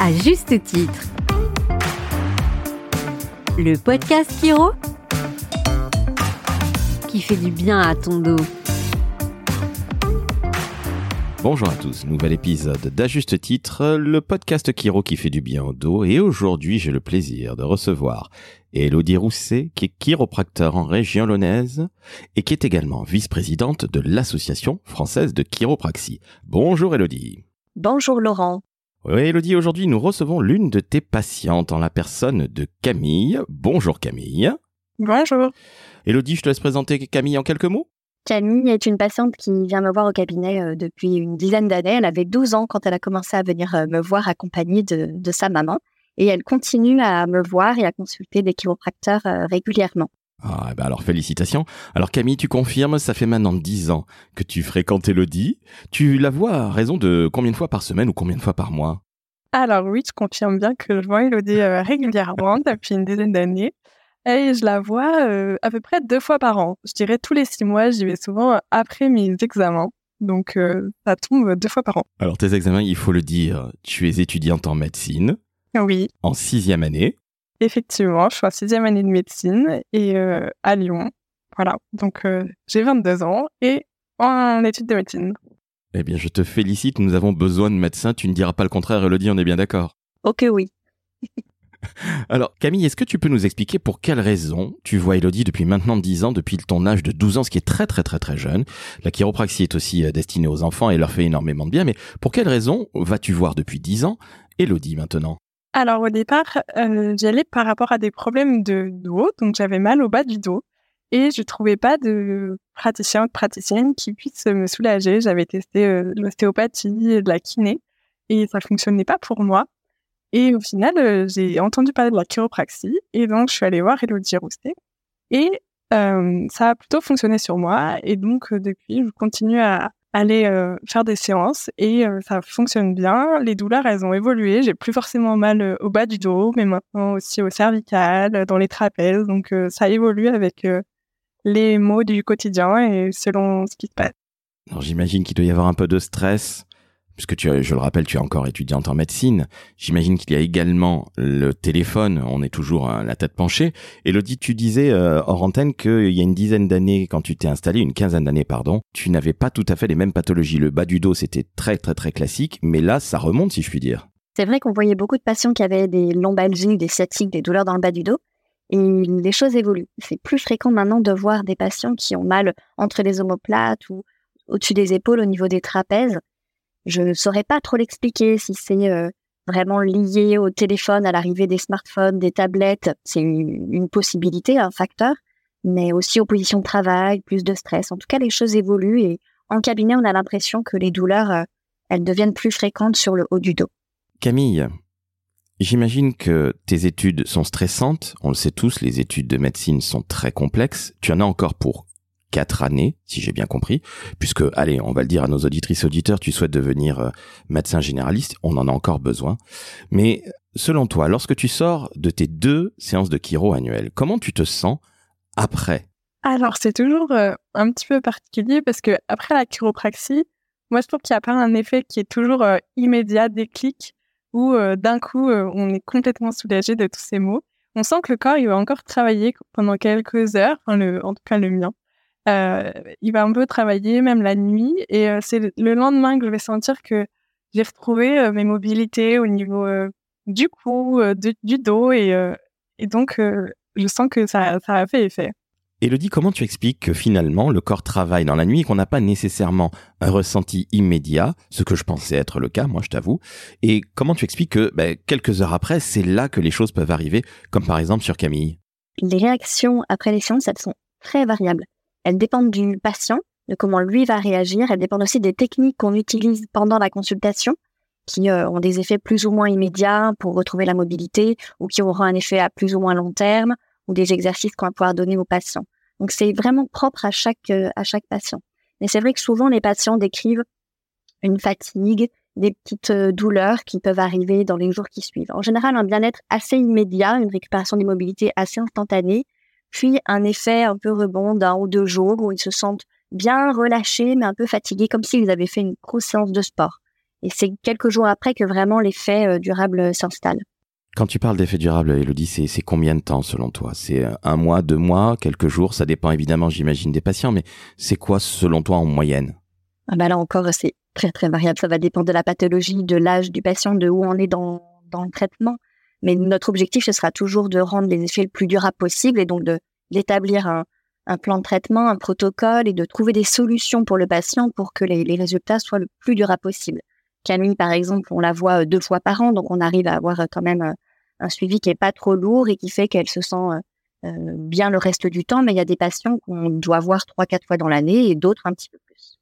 à juste titre. Le podcast Kiro qui fait du bien à ton dos. Bonjour à tous, nouvel épisode d'À juste titre, le podcast Kiro qui fait du bien au dos et aujourd'hui j'ai le plaisir de recevoir Elodie Rousset qui est chiropracteur en région lyonnaise et qui est également vice-présidente de l'association française de chiropraxie. Bonjour Elodie. Bonjour Laurent. Oui Elodie, aujourd'hui nous recevons l'une de tes patientes en la personne de Camille. Bonjour Camille. Bonjour. Elodie, je te laisse présenter Camille en quelques mots. Camille est une patiente qui vient me voir au cabinet euh, depuis une dizaine d'années. Elle avait 12 ans quand elle a commencé à venir euh, me voir accompagnée de, sa maman. Et elle continue à me voir et à consulter des chiropracteurs euh, régulièrement. Ah, eh ben alors félicitations. Alors Camille, tu confirmes, ça fait maintenant 10 ans que tu fréquentes Elodie. Tu la vois à raison de combien de fois par semaine ou combien de fois par mois? Alors oui, je confirme bien que je vois Elodie régulièrement depuis une dizaine d'années. Et je la vois euh, à peu près deux fois par an. Je dirais tous les six mois, j'y vais souvent après mes examens. Donc euh, ça tombe deux fois par an. Alors tes examens, il faut le dire, tu es étudiante en médecine. Oui. En sixième année. Effectivement, je suis en sixième année de médecine et euh, à Lyon. Voilà, donc j'ai 22 ans et en études de médecine. Eh bien, je te félicite, nous avons besoin de médecins, tu ne diras pas le contraire, Elodie, on est bien d'accord. Ok, oui. Alors, Camille, est-ce que tu peux nous expliquer pour quelle raison tu vois Elodie depuis maintenant 10 ans, depuis ton âge de 12 ans, ce qui est très très très très jeune? La chiropraxie est aussi euh, destinée aux enfants et leur fait énormément de bien, mais pour quelle raison vas-tu voir depuis 10 ans Elodie maintenant? Alors au départ, euh, j'allais par rapport à des problèmes de dos, donc j'avais mal au bas du dos et je trouvais pas de praticien ou de praticienne qui puisse me soulager. J'avais testé euh, l'ostéopathie, de la kiné et ça fonctionnait pas pour moi. Et au final, euh, j'ai entendu parler de la chiropraxie et donc je suis allée voir Elodie Roustet et euh, ça a plutôt fonctionné sur moi et donc depuis, je continue à aller faire des séances et ça fonctionne bien. Les douleurs, elles ont évolué. J'ai plus forcément mal au bas du dos, mais maintenant aussi au cervical, dans les trapèzes. Donc ça évolue avec les maux du quotidien et selon ce qui se passe. J'imagine qu'il doit y avoir un peu de stress puisque tu, je le rappelle, tu es encore étudiante en médecine. J'imagine qu'il y a également le téléphone. On est toujours à la tête penchée. Elodie, tu disais euh, hors antenne qu'il y a une dizaine d'années, quand tu t'es installée, une quinzaine d'années, pardon, tu n'avais pas tout à fait les mêmes pathologies. Le bas du dos, c'était très très très classique, mais là, ça remonte, si je puis dire. C'est vrai qu'on voyait beaucoup de patients qui avaient des lombalgies, des sciatiques, des douleurs dans le bas du dos. Et les choses évoluent. C'est plus fréquent maintenant de voir des patients qui ont mal entre les omoplates ou au-dessus des épaules au niveau des trapèzes. Je ne saurais pas trop l'expliquer si c'est euh, vraiment lié au téléphone, à l'arrivée des smartphones, des tablettes. C'est une, possibilité, un facteur, mais aussi aux positions de travail, plus de stress. En tout cas, les choses évoluent et en cabinet, on a l'impression que les douleurs, euh, elles deviennent plus fréquentes sur le haut du dos. Camille, J'imagine que tes études sont stressantes. On le sait tous, les études de médecine sont très complexes. Tu en as encore pour quatre années, si j'ai bien compris, puisque, allez, on va le dire à nos auditrices auditeurs, tu souhaites devenir euh, médecin généraliste, on en a encore besoin. Mais selon toi, lorsque tu sors de tes deux séances de chiro annuelles, comment tu te sens après? Alors, c'est toujours euh, un petit peu particulier parce que après la chiropraxie, moi, je trouve qu'il n'y a pas un effet qui est toujours euh, immédiat, déclic, où d'un coup, on est complètement soulagé de tous ces mots. On sent que le corps, il va encore travailler pendant quelques heures, en tout cas le mien. Euh, il va un peu travailler même la nuit et euh, c'est le lendemain que je vais sentir que j'ai retrouvé euh, mes mobilités au niveau du cou, du dos et, et donc je sens que ça, ça a fait effet. Elodie, comment tu expliques que finalement le corps travaille dans la nuit et qu'on n'a pas nécessairement un ressenti immédiat, ce que je pensais être le cas, moi je t'avoue, et comment tu expliques que ben, quelques heures après, c'est là que les choses peuvent arriver, comme par exemple sur Camille? Les réactions après les séances, elles sont très variables. Elles dépendent du patient, de comment lui va réagir. Elles dépendent aussi des techniques qu'on utilise pendant la consultation, qui euh, ont des effets plus ou moins immédiats pour retrouver la mobilité, ou qui auront un effet à plus ou moins long terme, ou des exercices qu'on va pouvoir donner aux patients. Donc c'est vraiment propre à chaque euh, à chaque patient. Mais c'est vrai que souvent les patients décrivent une fatigue, des petites euh, douleurs qui peuvent arriver dans les jours qui suivent. En général, un bien-être assez immédiat, une récupération des mobilités assez instantanée, puis un effet un peu rebond d'un ou deux jours où ils se sentent bien relâchés mais un peu fatigués comme s'ils avaient fait une grosse séance de sport. Et c'est quelques jours après que vraiment l'effet durable s'installe. Quand tu parles d'effet durable, Elodie, c'est combien de temps selon toi? C'est un mois, deux mois, quelques jours? Ça dépend évidemment, j'imagine, des patients, mais c'est quoi selon toi en moyenne? Ah bah Là encore, c'est très très variable. Ça va dépendre de la pathologie, de l'âge du patient, de où on est dans, dans le traitement. Mais notre objectif, ce sera toujours de rendre les effets le plus durables possible et donc de d'établir un, un, plan de traitement, un protocole et de trouver des solutions pour le patient pour que les, les résultats soient le plus durables possible. Camille, par exemple, on la voit euh, deux fois par an, donc on arrive à avoir euh, quand même euh, un suivi qui est pas trop lourd et qui fait qu'elle se sent bien le reste du temps. Mais il y a des patients qu'on doit voir trois, quatre fois dans l'année et d'autres un petit peu plus.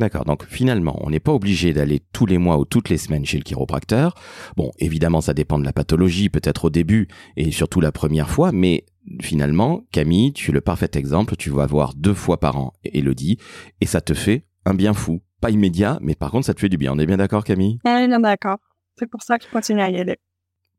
D'accord, donc finalement, on n'est pas obligé d'aller tous les mois ou toutes les semaines chez le chiropracteur. Bon, évidemment, ça dépend de la pathologie, peut-être au début et surtout la première fois, mais finalement, Camille, tu es le parfait exemple, tu vas voir deux fois par an Elodie, et ça te fait un bien fou pas immédiat, mais par contre, ça te fait du bien. On est bien d'accord, Camille? Oui, bien d'accord. C'est pour ça que je continue à y aller.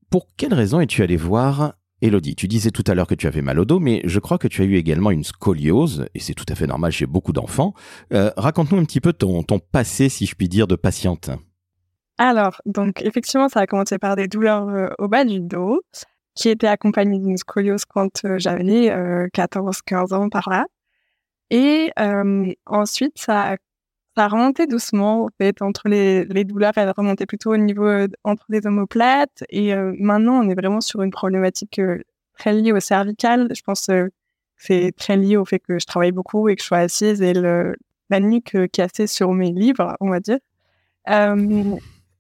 Pour quelle raison es-tu allé voir Elodie Tu disais tout à l'heure que tu avais mal au dos, mais je crois que tu as eu également une scoliose, et c'est tout à fait normal chez beaucoup d'enfants. Euh, raconte-nous un petit peu ton, ton passé, si je puis dire, de patiente. Alors, donc effectivement, ça a commencé par des douleurs euh, au bas du dos, qui étaient accompagnées d'une scoliose quand euh, j'avais 14-15 ans par là. Et ensuite, ça a ça remontait doucement, en fait, entre les, les douleurs, elle remontait plutôt au niveau euh, entre les omoplates. Et euh, maintenant, on est vraiment sur une problématique euh, très liée au cervical. Je pense que c'est très lié au fait que je travaille beaucoup et que je suis assise et le, la nuque cassée sur mes livres, on va dire.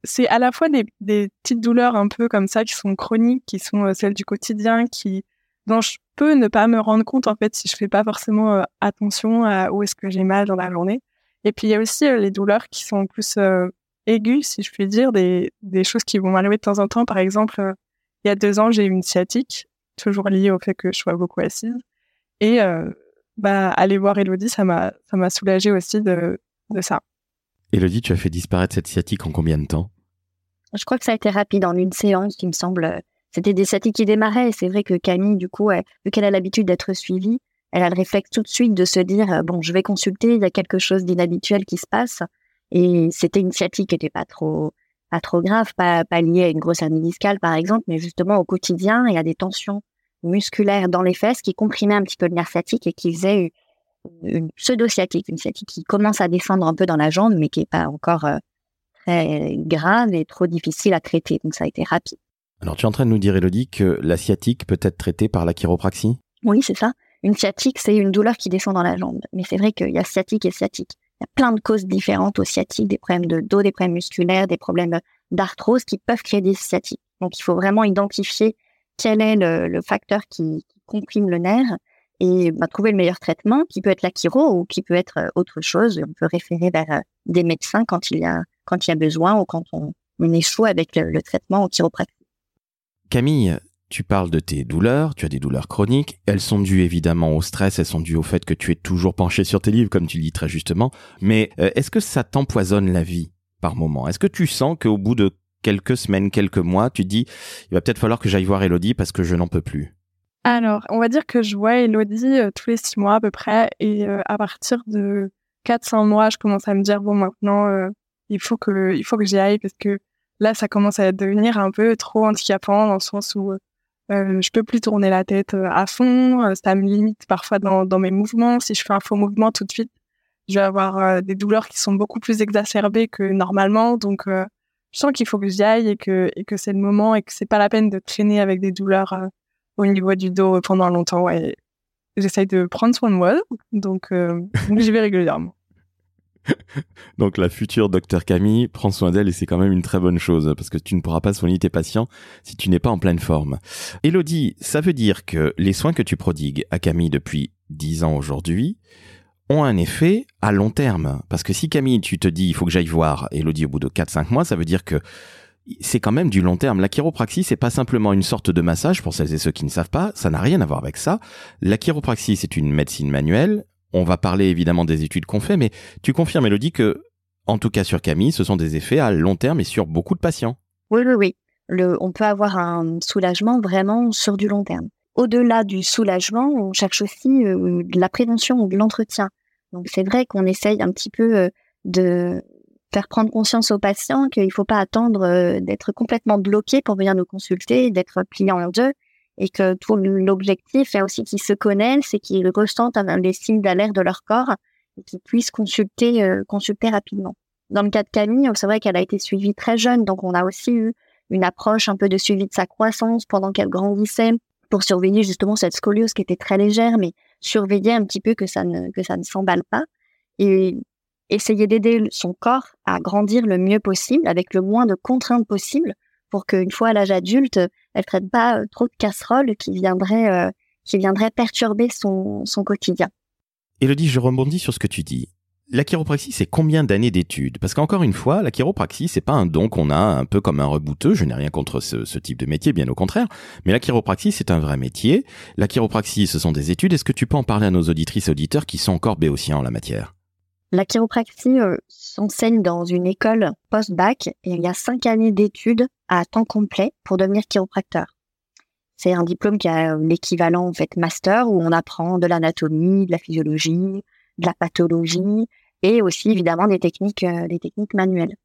c'est à la fois des, des, petites douleurs un peu comme ça qui sont chroniques, qui sont celles du quotidien, qui dont je peux ne pas me rendre compte en fait si je fais pas forcément attention à où est-ce que j'ai mal dans la journée. Et puis il y a aussi euh, les douleurs qui sont plus euh, aiguës, si je puis dire, des, des choses qui vont m'arriver de temps en temps. Par exemple, euh, il y a deux ans, j'ai eu une sciatique, toujours liée au fait que je sois beaucoup assise. Et bah, aller voir Elodie, ça m'a ça m'a soulagé aussi de, de ça. Elodie, tu as fait disparaître cette sciatique en combien de temps? Je crois que ça a été rapide en une séance, il me semble. C'était des sciatiques qui démarraient. Et c'est vrai que Camille, du coup, vu qu'elle a l'habitude d'être suivie, elle a le réflexe tout de suite de se dire euh, bon, je vais consulter, il y a quelque chose d'inhabituel qui se passe. Et c'était une sciatique qui n'était pas trop pas trop grave, pas, pas liée à une grosse hernie discale par exemple, mais justement au quotidien, il y a des tensions musculaires dans les fesses qui comprimaient un petit peu le nerf sciatique et qui faisaient une, pseudo-sciatique, une sciatique qui commence à descendre un peu dans la jambe, mais qui est pas encore euh, très grave et trop difficile à traiter. Donc ça a été rapide. Alors tu es en train de nous dire, Elodie, que la sciatique peut être traitée par la chiropraxie? Oui, c'est ça. Une sciatique, c'est une douleur qui descend dans la jambe. Mais c'est vrai qu'il y a sciatique et sciatique. Il y a plein de causes différentes aux sciatiques, des problèmes de dos, des problèmes musculaires, des problèmes d'arthrose qui peuvent créer des sciatiques. Donc il faut vraiment identifier quel est le, facteur qui, comprime le nerf et bah, trouver le meilleur traitement qui peut être la chiro ou qui peut être euh, autre chose. On peut référer vers euh, des médecins quand il y a, quand il y a besoin ou quand on, échoue avec le, le traitement au chiropractique. Camille, tu parles de tes douleurs, tu as des douleurs chroniques, elles sont dues évidemment au stress, elles sont dues au fait que tu es toujours penché sur tes livres, comme tu dis très justement, mais euh, est-ce que ça t'empoisonne la vie par moment? Est-ce que tu sens qu'au bout de quelques semaines, quelques mois, tu dis, il va peut-être falloir que j'aille voir Elodie parce que je n'en peux plus? Alors, on va dire que je vois Elodie euh, tous les six mois à peu près, et euh, à partir de 4-5 mois, je commence à me dire, bon, maintenant, il faut que, il faut que j'y aille parce que là, ça commence à devenir un peu trop handicapant dans le sens où je peux plus tourner la tête euh, à fond. Euh, ça me limite parfois dans, mes mouvements. Si je fais un faux mouvement tout de suite, je vais avoir des douleurs qui sont beaucoup plus exacerbées que normalement. Donc, je sens qu'il faut que j'y aille et que, c'est le moment et que c'est pas la peine de traîner avec des douleurs au niveau du dos pendant longtemps. Et j'essaye de prendre soin de moi. Donc, donc j'y vais régulièrement. Donc la future docteur Camille prend soin d'elle et c'est quand même une très bonne chose parce que tu ne pourras pas soigner tes patients si tu n'es pas en pleine forme. Elodie, ça veut dire que les soins que tu prodigues à Camille depuis 10 ans aujourd'hui ont un effet à long terme. Parce que si Camille, tu te dis il faut que j'aille voir Elodie au bout de 4-5 mois, ça veut dire que c'est quand même du long terme. La chiropraxie, c'est pas simplement une sorte de massage pour celles et ceux qui ne savent pas. Ça n'a rien à voir avec ça. La chiropraxie, c'est une médecine manuelle on va parler évidemment des études qu'on fait, mais tu confirmes, Elodie, que, en tout cas sur Camille, ce sont des effets à long terme et sur beaucoup de patients. Oui, oui, oui. On peut avoir un soulagement vraiment sur du long terme. Au-delà du soulagement, on cherche aussi euh, de la prévention ou de l'entretien. Donc c'est vrai qu'on essaye un petit peu euh, de faire prendre conscience aux patients qu'il ne faut pas attendre d'être complètement bloqué pour venir nous consulter, d'être plié en deux, et que tout l'objectif est aussi qu'ils se connaissent et qu'ils ressentent les signes d'alerte de leur corps et qu'ils puissent consulter, consulter rapidement. Dans le cas de Camille, c'est vrai qu'elle a été suivie très jeune, donc on a aussi eu une approche un peu de suivi de sa croissance pendant qu'elle grandissait pour surveiller justement cette scoliose qui était très légère, mais surveiller un petit peu que ça ne, que ça ne s'emballe pas et essayer d'aider son corps à grandir le mieux possible avec le moins de contraintes possible pour qu'une fois à l'âge adulte, elle traite pas euh, trop de casseroles qui viendraient, euh, qui viendraient perturber son, son quotidien. Elodie, je rebondis sur ce que tu dis la chiropraxie, c'est combien d'années d'études? Parce qu'encore une fois, la chiropraxie, c'est pas un don qu'on a un peu comme un rebouteux. Je n'ai rien contre ce, type de métier, bien au contraire. Mais la chiropraxie, c'est un vrai métier. La chiropraxie, ce sont des études. Est-ce que tu peux en parler à nos auditrices et auditeurs qui sont encore béotiens en la matière? La chiropraxie euh, s'enseigne dans une école post-bac et il y a cinq années d'études à temps complet pour devenir chiropracteur. C'est un diplôme qui a l'équivalent en fait master où on apprend de l'anatomie, de la physiologie, de la pathologie, et aussi évidemment des techniques, euh, des techniques manuelles.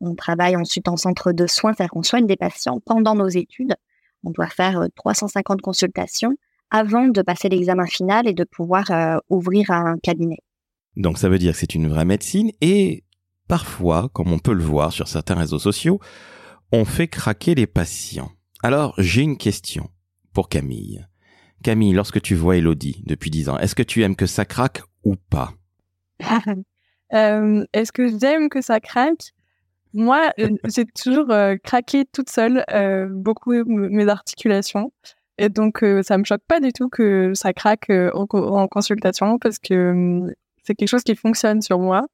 On travaille ensuite en centre de soins, c'est-à-dire qu'on soigne des patients pendant nos études. On doit faire 350 euh, consultations avant de passer l'examen final et de pouvoir euh, ouvrir un cabinet. Donc ça veut dire que c'est une vraie médecine et parfois, comme on peut le voir sur certains réseaux sociaux, on fait craquer les patients. Alors j'ai une question pour Camille. Camille, lorsque tu vois Elodie depuis 10 ans, est-ce que tu aimes que ça craque ou pas? Euh, est-ce que j'aime que ça craque? Moi, euh, j'ai toujours euh, craqué toute seule beaucoup mes articulations. Et donc, ça me choque pas du tout que ça craque en, consultation parce que c'est quelque chose qui fonctionne sur moi.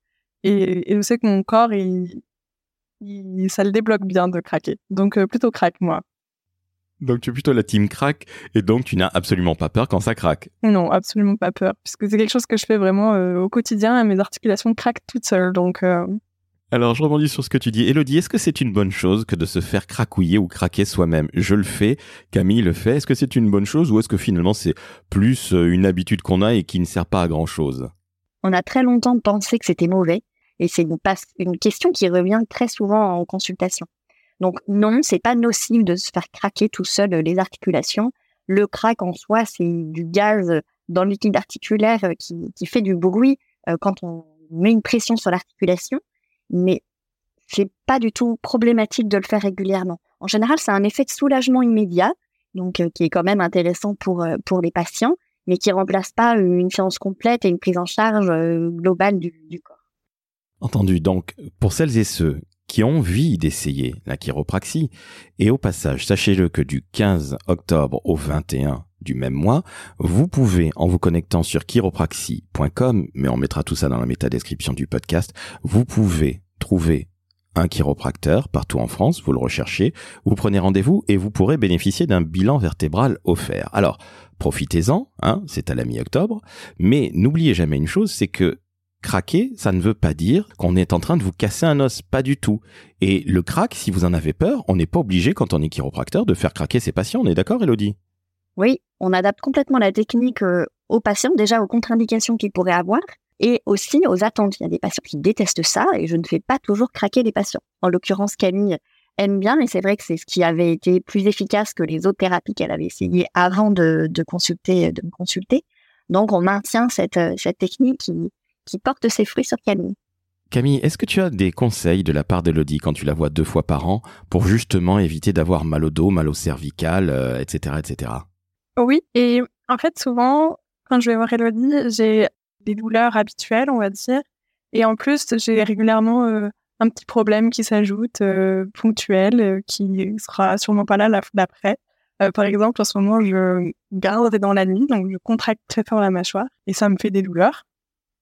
Et, je sais que mon corps, il, ça le débloque bien de craquer. Donc, plutôt craque, moi. Donc tu es plutôt la team crack et donc tu n'as absolument pas peur quand ça craque. Non, absolument pas peur, puisque c'est quelque chose que je fais vraiment euh, au quotidien et mes articulations craquent toutes seules. Donc. Euh. Alors je rebondis sur ce que tu dis. Elodie, est-ce que c'est une bonne chose que de se faire cracouiller ou craquer soi-même? Je le fais, Camille le fait. Est-ce que c'est une bonne chose ou est-ce que finalement c'est plus euh, une habitude qu'on a et qui ne sert pas à grand-chose? On a très longtemps pensé que c'était mauvais et c'est une, une question qui revient très souvent en consultation. Donc non, c'est pas nocif de se faire craquer tout seul euh, les articulations. Le crack en soi, c'est du gaz dans l'utile articulaire euh, qui, fait du bruit euh, quand on met une pression sur l'articulation, mais c'est pas du tout problématique de le faire régulièrement. En général, c'est un effet de soulagement immédiat, donc qui est quand même intéressant pour les patients, mais qui remplace pas une séance complète et une prise en charge globale du, du corps. Entendu. Donc, pour celles et ceux qui ont envie d'essayer la chiropraxie. Et au passage, sachez-le que du 15 octobre au 21 du même mois, vous pouvez, en vous connectant sur chiropraxie.com, mais on mettra tout ça dans la métadescription du podcast, vous pouvez trouver un chiropracteur partout en France, vous le recherchez, vous prenez rendez-vous et vous pourrez bénéficier d'un bilan vertébral offert. Alors, profitez-en, hein, c'est à la mi-octobre, mais n'oubliez jamais une chose, c'est que Craquer, ça ne veut pas dire qu'on est en train de vous casser un os, pas du tout. Et le crack, si vous en avez peur, on n'est pas obligé, quand on est chiropracteur, de faire craquer ses patients. On est d'accord, Elodie? Oui, on adapte complètement la technique euh, aux patients, déjà aux contre-indications qu'ils pourraient avoir, et aussi aux attentes. Il y a des patients qui détestent ça, et je ne fais pas toujours craquer les patients. En l'occurrence, Camille aime bien, et c'est vrai que c'est ce qui avait été plus efficace que les autres thérapies qu'elle avait essayé avant de, consulter, de me consulter. Donc, on maintient cette, euh, cette technique qui, qui porte ses fruits sur Camille. Camille, est-ce que tu as des conseils de la part d'Elodie quand tu la vois deux fois par an pour justement éviter d'avoir mal au dos, mal au cervical, etc., etc. Oui, et en fait, souvent, quand je vais voir Elodie, j'ai des douleurs habituelles, on va dire. Et en plus, j'ai régulièrement euh, un petit problème qui s'ajoute, euh, ponctuel, euh, qui sera sûrement pas là la fois d'après. par exemple, en ce moment, je garde dans la nuit, donc je contracte très fort la mâchoire et ça me fait des douleurs.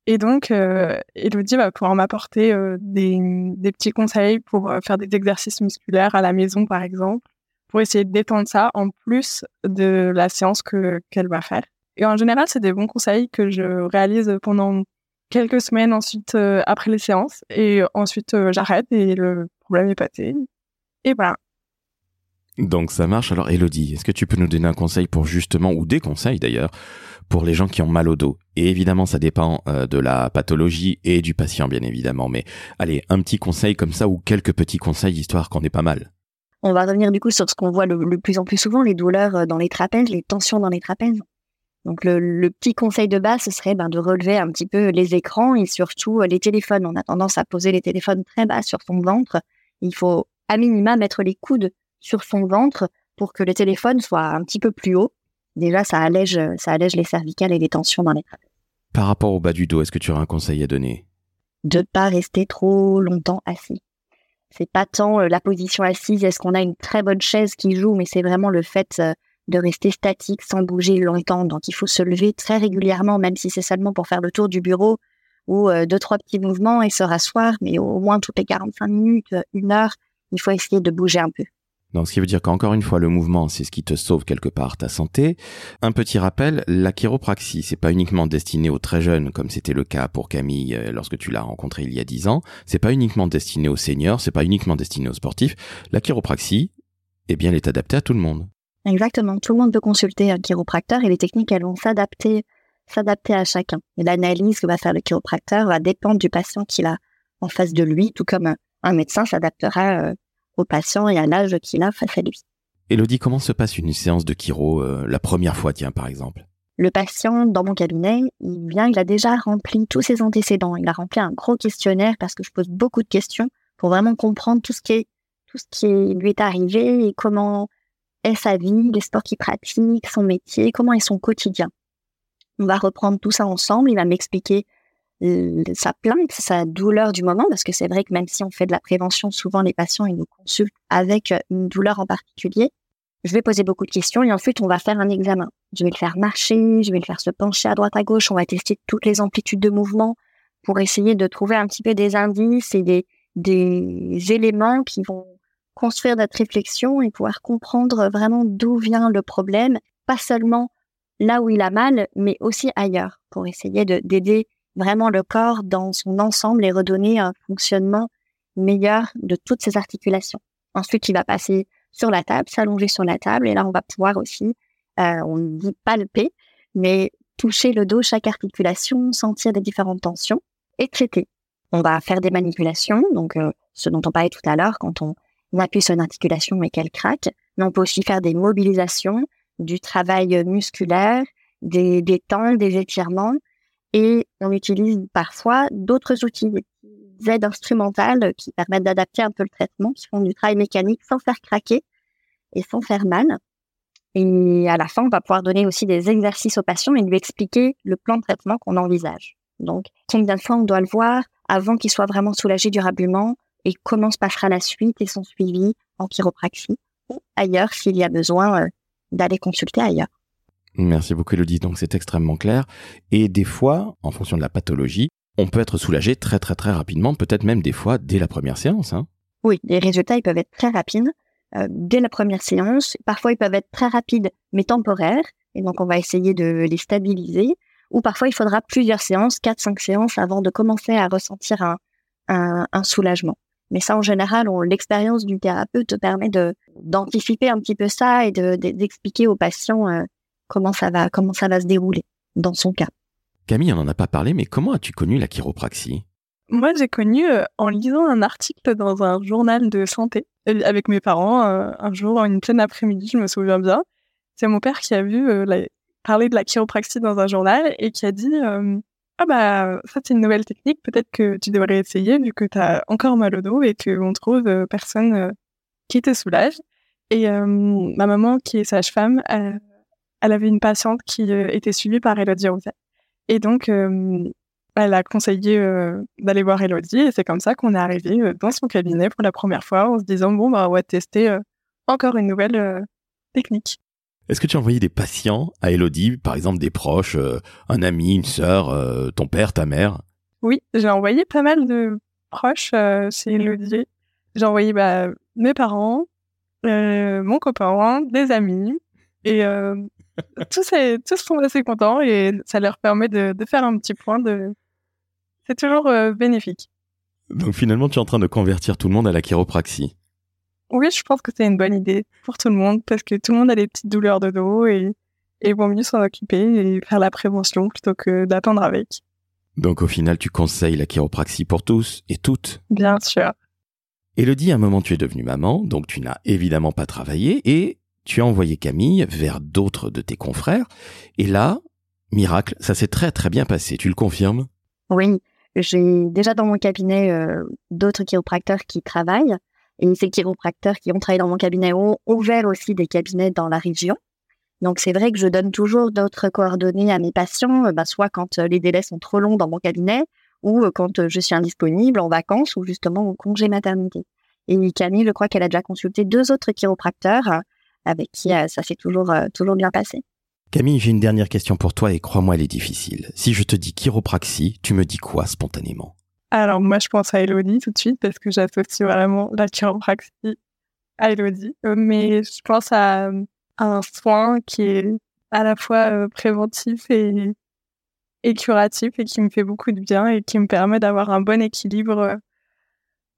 Et donc, euh, Elodie va pouvoir m'apporter des, des, petits conseils pour faire des exercices musculaires à la maison, par exemple, pour essayer de détendre ça en plus de la séance que qu'elle va faire. Et en général, c'est des bons conseils que je réalise pendant quelques semaines ensuite euh, après les séances. Et ensuite, j'arrête et le problème est passé. Et voilà. Donc ça marche. Alors Elodie, est-ce que tu peux nous donner un conseil pour justement, ou des conseils d'ailleurs, pour les gens qui ont mal au dos? Et évidemment, ça dépend euh, de la pathologie et du patient, bien évidemment. Mais allez, un petit conseil comme ça ou quelques petits conseils histoire qu'on est pas mal. On va revenir du coup sur ce qu'on voit le, plus en plus souvent, les douleurs euh, dans les trapèzes, les tensions dans les trapèzes. Donc le, petit conseil de base, ce serait ben, de relever un petit peu les écrans et surtout euh, les téléphones. On a tendance à poser les téléphones très bas sur son ventre. Il faut à minima mettre les coudes sur son ventre pour que le téléphone soit un petit peu plus haut. Déjà, ça allège, ça allège les cervicales et les tensions dans les trapèzes. Par rapport au bas du dos, est-ce que tu aurais un conseil à donner? De ne pas rester trop longtemps assis. C'est pas tant euh, la position assise, est-ce qu'on a une très bonne chaise qui joue, mais c'est vraiment le fait euh, de rester statique sans bouger longtemps. Donc il faut se lever très régulièrement, même si c'est seulement pour faire le tour du bureau ou euh, deux, trois petits mouvements et se rasseoir, mais au moins toutes les 45 minutes, une heure, il faut essayer de bouger un peu. Donc, ce qui veut dire qu'encore une fois, le mouvement, c'est ce qui te sauve quelque part ta santé. Un petit rappel, la chiropraxie, c'est pas uniquement destiné aux très jeunes, comme c'était le cas pour Camille euh, lorsque tu l'as rencontré il y a dix ans. C'est pas uniquement destiné aux seniors, c'est pas uniquement destiné aux sportifs. La chiropraxie, eh bien, elle est adaptée à tout le monde. Exactement. Tout le monde peut consulter un chiropracteur et les techniques, elles vont s'adapter, s'adapter à chacun. Et l'analyse que va faire le chiropracteur va dépendre du patient qu'il a en face de lui, tout comme un médecin s'adaptera euh, au patient et à l'âge qu'il a face à lui. Elodie, comment se passe une séance de chiro euh, la première fois, tiens, par exemple? Le patient, dans mon cabinet, il vient, il a déjà rempli tous ses antécédents. Il a rempli un gros questionnaire parce que je pose beaucoup de questions pour vraiment comprendre tout ce qui est, tout ce qui lui est arrivé et comment sa vie, les sports qu'il pratique, son métier, comment est son quotidien. On va reprendre tout ça ensemble. Il va m'expliquer sa plainte, sa douleur du moment, parce que c'est vrai que même si on fait de la prévention, souvent les patients ils nous consultent avec euh, une douleur en particulier. Je vais poser beaucoup de questions et ensuite on va faire un examen. Je vais le faire marcher, je vais le faire se pencher à droite à gauche, on va tester toutes les amplitudes de mouvement pour essayer de trouver un petit peu des indices et des éléments qui vont construire notre réflexion et pouvoir comprendre vraiment d'où vient le problème, pas seulement là où il a mal, mais aussi ailleurs, pour essayer d'aider vraiment le corps dans son ensemble et redonner un fonctionnement meilleur de toutes ses articulations. Ensuite, il va passer sur la table, s'allonger sur la table, et là, on va pouvoir aussi, euh, on ne dit palper, mais toucher le dos, chaque articulation, sentir les différentes tensions et traiter. On va faire des manipulations, donc euh, ce dont on parlait tout à l'heure, quand on appuie sur une articulation et qu'elle craque, mais on peut aussi faire des mobilisations, du travail musculaire, des, des temps, des étirements, et on utilise parfois d'autres outils, des aides instrumentales qui permettent d'adapter un peu le traitement, qui font du travail mécanique sans faire craquer et sans faire mal. Et à la fin, on va pouvoir donner aussi des exercices aux patients et lui expliquer le plan de traitement qu'on envisage. Donc, combien de fois on doit le voir avant qu'il soit vraiment soulagé durablement et comment se passera la suite et son suivi en chiropraxie ou ailleurs s'il y a besoin euh, d'aller consulter ailleurs. Merci beaucoup Elodie, donc c'est extrêmement clair. Et des fois, en fonction de la pathologie, on peut être soulagé très très très rapidement, peut-être même des fois dès la première séance. Hein. Oui, les résultats ils peuvent être très rapides euh, dès la première séance. Parfois ils peuvent être très rapides mais temporaires, et donc on va essayer de les stabiliser. Ou parfois il faudra plusieurs séances, 4-5 séances avant de commencer à ressentir un, un, soulagement. Mais ça, en général, l'expérience du thérapeute permet de d'anticiper un petit peu ça et d'expliquer aux patients euh, comment ça va, comment ça va se dérouler dans son cas. Camille, on n'en a pas parlé, mais comment as-tu connu la chiropraxie? Moi, j'ai connu euh, en lisant un article dans un journal de santé euh, avec mes parents euh, un jour, une pleine après-midi, je me souviens bien. C'est mon père qui a vu parler de la chiropraxie dans un journal et qui a dit ah bah ça c'est une nouvelle technique, peut-être que tu devrais essayer vu que tu as encore mal au dos et qu'on trouve personne qui te soulage. Et ma maman qui est sage-femme, elle avait une patiente qui euh, était suivie par Elodie Rousset. Et donc, euh, elle a conseillé euh, d'aller voir Elodie et c'est comme ça qu'on est arrivé dans son cabinet pour la première fois en se disant bon bah on va tester encore une nouvelle technique. Est-ce que tu as envoyé des patients à Elodie, par exemple des proches, un ami, une sœur, ton père, ta mère? Oui, j'ai envoyé pas mal de proches chez Elodie. J'ai envoyé bah, mes parents, mon copain, des amis et tous, tous sont assez contents et ça leur permet de, faire un petit point de. C'est toujours euh, bénéfique. Donc finalement, tu es en train de convertir tout le monde à la chiropraxie. Oui, je pense que c'est une bonne idée pour tout le monde parce que tout le monde a des petites douleurs de dos et, et vaut mieux s'en occuper et faire la prévention plutôt que d'attendre avec. Donc au final, tu conseilles la chiropraxie pour tous et toutes Bien sûr. Elodie, à un moment, tu es devenue maman, donc tu n'as évidemment pas travaillé et tu as envoyé Camille vers d'autres de tes confrères. Et là, miracle, ça s'est très très bien passé. Tu le confirmes? Oui, j'ai déjà dans mon cabinet euh, d'autres chiropracteurs qui travaillent. Et ces chiropracteurs qui ont travaillé dans mon cabinet ont ouvert aussi des cabinets dans la région. Donc c'est vrai que je donne toujours d'autres coordonnées à mes patients, euh, bah, soit quand euh, les délais sont trop longs dans mon cabinet, ou quand je suis indisponible en vacances ou justement au congé maternité. Et Camille, je crois qu'elle a déjà consulté deux autres chiropracteurs avec qui ça s'est toujours, toujours bien passé. Camille, j'ai une dernière question pour toi et crois-moi, elle est difficile. Si je te dis chiropraxie, tu me dis quoi spontanément? Alors moi, je pense à Elodie tout de suite parce que j'associe vraiment la chiropraxie à Elodie. Euh, mais je pense à, un soin qui est à la fois euh, préventif et, et curatif et qui me fait beaucoup de bien et qui me permet d'avoir un bon équilibre euh,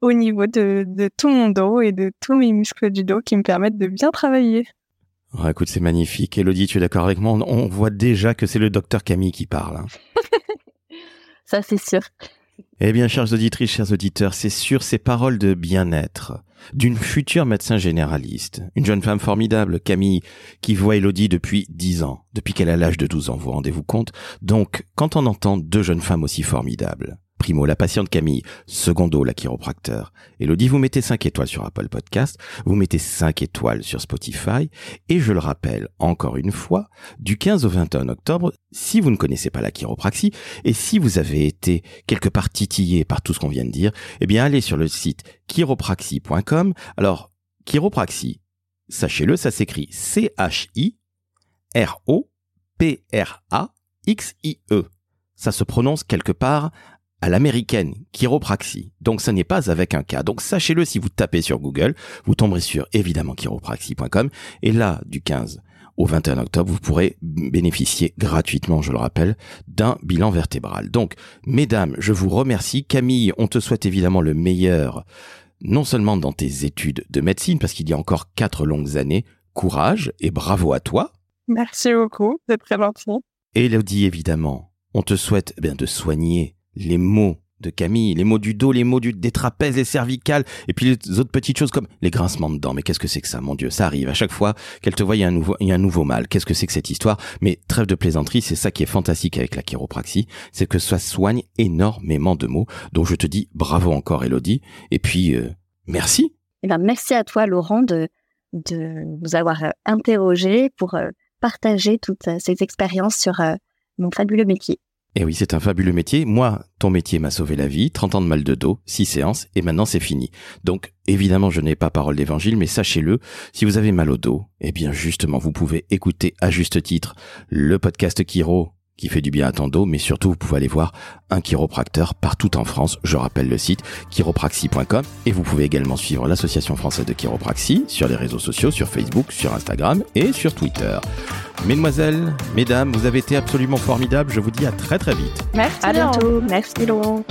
au niveau de, de tout mon dos et de tous mes muscles du dos qui me permettent de bien travailler. Oh, écoute, c'est magnifique. Elodie, tu es d'accord avec moi? On voit déjà que c'est le docteur Camille qui parle. Hein. Ça, c'est sûr. Eh bien, chers auditrices, chers auditeurs, c'est sur ces paroles de bien-être d'une future médecin généraliste, une jeune femme formidable, Camille, qui voit Elodie depuis dix ans, depuis qu'elle a l'âge de 12 ans, vous rendez-vous compte? Donc, quand on entend deux jeunes femmes aussi formidables, Primo, la patiente Camille. Secondo, la chiropracteur. Elodie, vous mettez 5 étoiles sur Apple Podcast, vous mettez 5 étoiles sur Spotify, et je le rappelle encore une fois, du 15 au 21 octobre, si vous ne connaissez pas la chiropraxie, et si vous avez été quelque part titillé par tout ce qu'on vient de dire, eh bien allez sur le site chiropraxie.com. Alors, chiropraxie, sachez-le, ça s'écrit C-H-I-R-O-P-R-A-X-I-E. Ça se prononce quelque part à l'américaine, chiropraxie. Donc ça n'est pas avec un cas. Donc sachez-le si vous tapez sur Google, vous tomberez sur évidemment chiropraxie.com et là du 15 au 21 octobre, vous pourrez bénéficier gratuitement, je le rappelle, d'un bilan vertébral. Donc, mesdames, je vous remercie. Camille, on te souhaite évidemment le meilleur, non seulement dans tes études de médecine, parce qu'il y a encore quatre longues années. Courage et bravo à toi. Merci beaucoup, c'est très gentil. Elodie, évidemment, on te souhaite eh bien de soigner les mots de Camille, les mots du dos, les mots du, des trapèzes, les cervicales, et puis les autres petites choses comme les grincements de dents. Mais qu'est-ce que c'est que ça, mon Dieu? Ça arrive à chaque fois qu'elle te voit, il y a un nouveau, il y a un nouveau mal. Qu'est-ce que c'est que cette histoire? Mais trêve de plaisanterie, c'est ça qui est fantastique avec la chiropraxie, c'est que ça soigne énormément de mots. Donc je te dis bravo encore, Elodie, et puis euh, merci. Eh ben, merci à toi, Laurent, de de nous avoir euh, interrogé pour euh, partager toutes ces expériences sur mon fabuleux métier. Et eh oui, c'est un fabuleux métier. Moi, ton métier m'a sauvé la vie. 30 ans de mal de dos, 6 séances, et maintenant c'est fini. Donc, évidemment, je n'ai pas parole d'évangile, mais sachez-le, si vous avez mal au dos, eh bien, justement, vous pouvez écouter à juste titre le podcast Kiro qui fait du bien à ton dos, mais surtout vous pouvez aller voir un chiropracteur partout en France. Je rappelle le site chiropraxie.com et vous pouvez également suivre l'association française de chiropraxie sur les réseaux sociaux, sur Facebook, sur Instagram et sur Twitter. Mesdemoiselles, mesdames, vous avez été absolument formidables. Je vous dis à très très vite. Merci. À bientôt. Merci Laurent.